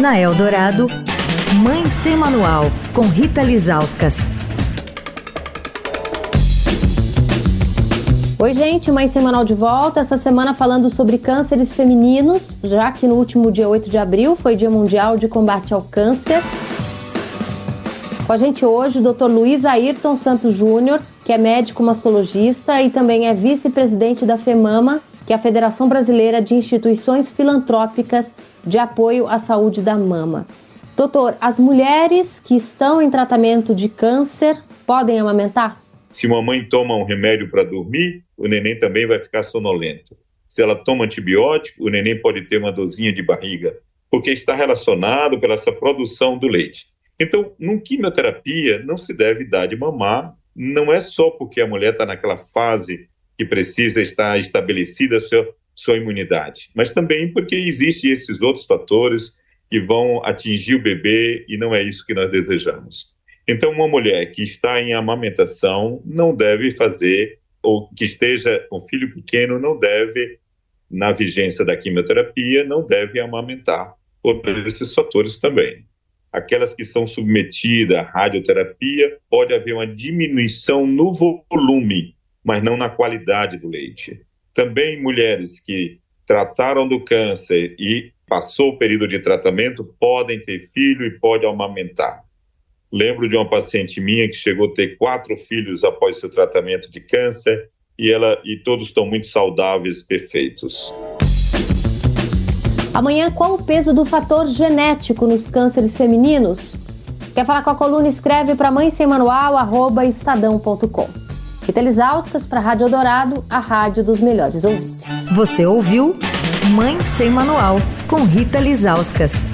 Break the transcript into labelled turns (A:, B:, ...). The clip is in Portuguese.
A: Na Eldorado, Mãe Sem Manual, com Rita Lizauskas.
B: Oi, gente, Mãe Semanal de volta. Essa semana falando sobre cânceres femininos, já que no último dia 8 de abril foi Dia Mundial de Combate ao Câncer. Com a gente hoje o Dr. Luiz Ayrton Santos Júnior, que é médico mastologista e também é vice-presidente da FEMAMA, que é a Federação Brasileira de Instituições Filantrópicas de Apoio à Saúde da Mama. Doutor, as mulheres que estão em tratamento de câncer podem amamentar?
C: Se uma mãe toma um remédio para dormir, o neném também vai ficar sonolento. Se ela toma antibiótico, o neném pode ter uma dorzinha de barriga, porque está relacionado pela essa produção do leite. Então, num quimioterapia, não se deve dar de mamar, não é só porque a mulher está naquela fase que precisa estar estabelecida a sua, sua imunidade, mas também porque existem esses outros fatores que vão atingir o bebê e não é isso que nós desejamos. Então, uma mulher que está em amamentação não deve fazer, ou que esteja com filho pequeno, não deve, na vigência da quimioterapia, não deve amamentar, por esses fatores também. Aquelas que são submetidas à radioterapia, pode haver uma diminuição no volume, mas não na qualidade do leite. Também mulheres que trataram do câncer e passou o período de tratamento podem ter filho e podem amamentar. Lembro de uma paciente minha que chegou a ter quatro filhos após seu tratamento de câncer e ela e todos estão muito saudáveis, perfeitos.
B: Amanhã, qual o peso do fator genético nos cânceres femininos? Quer falar com a coluna? Escreve para mãe sem manual, arroba estadão.com. Rita Lisauskas para a Rádio Dourado, a rádio dos melhores ouvintes.
A: Você ouviu Mãe Sem Manual, com Rita Lisauskas.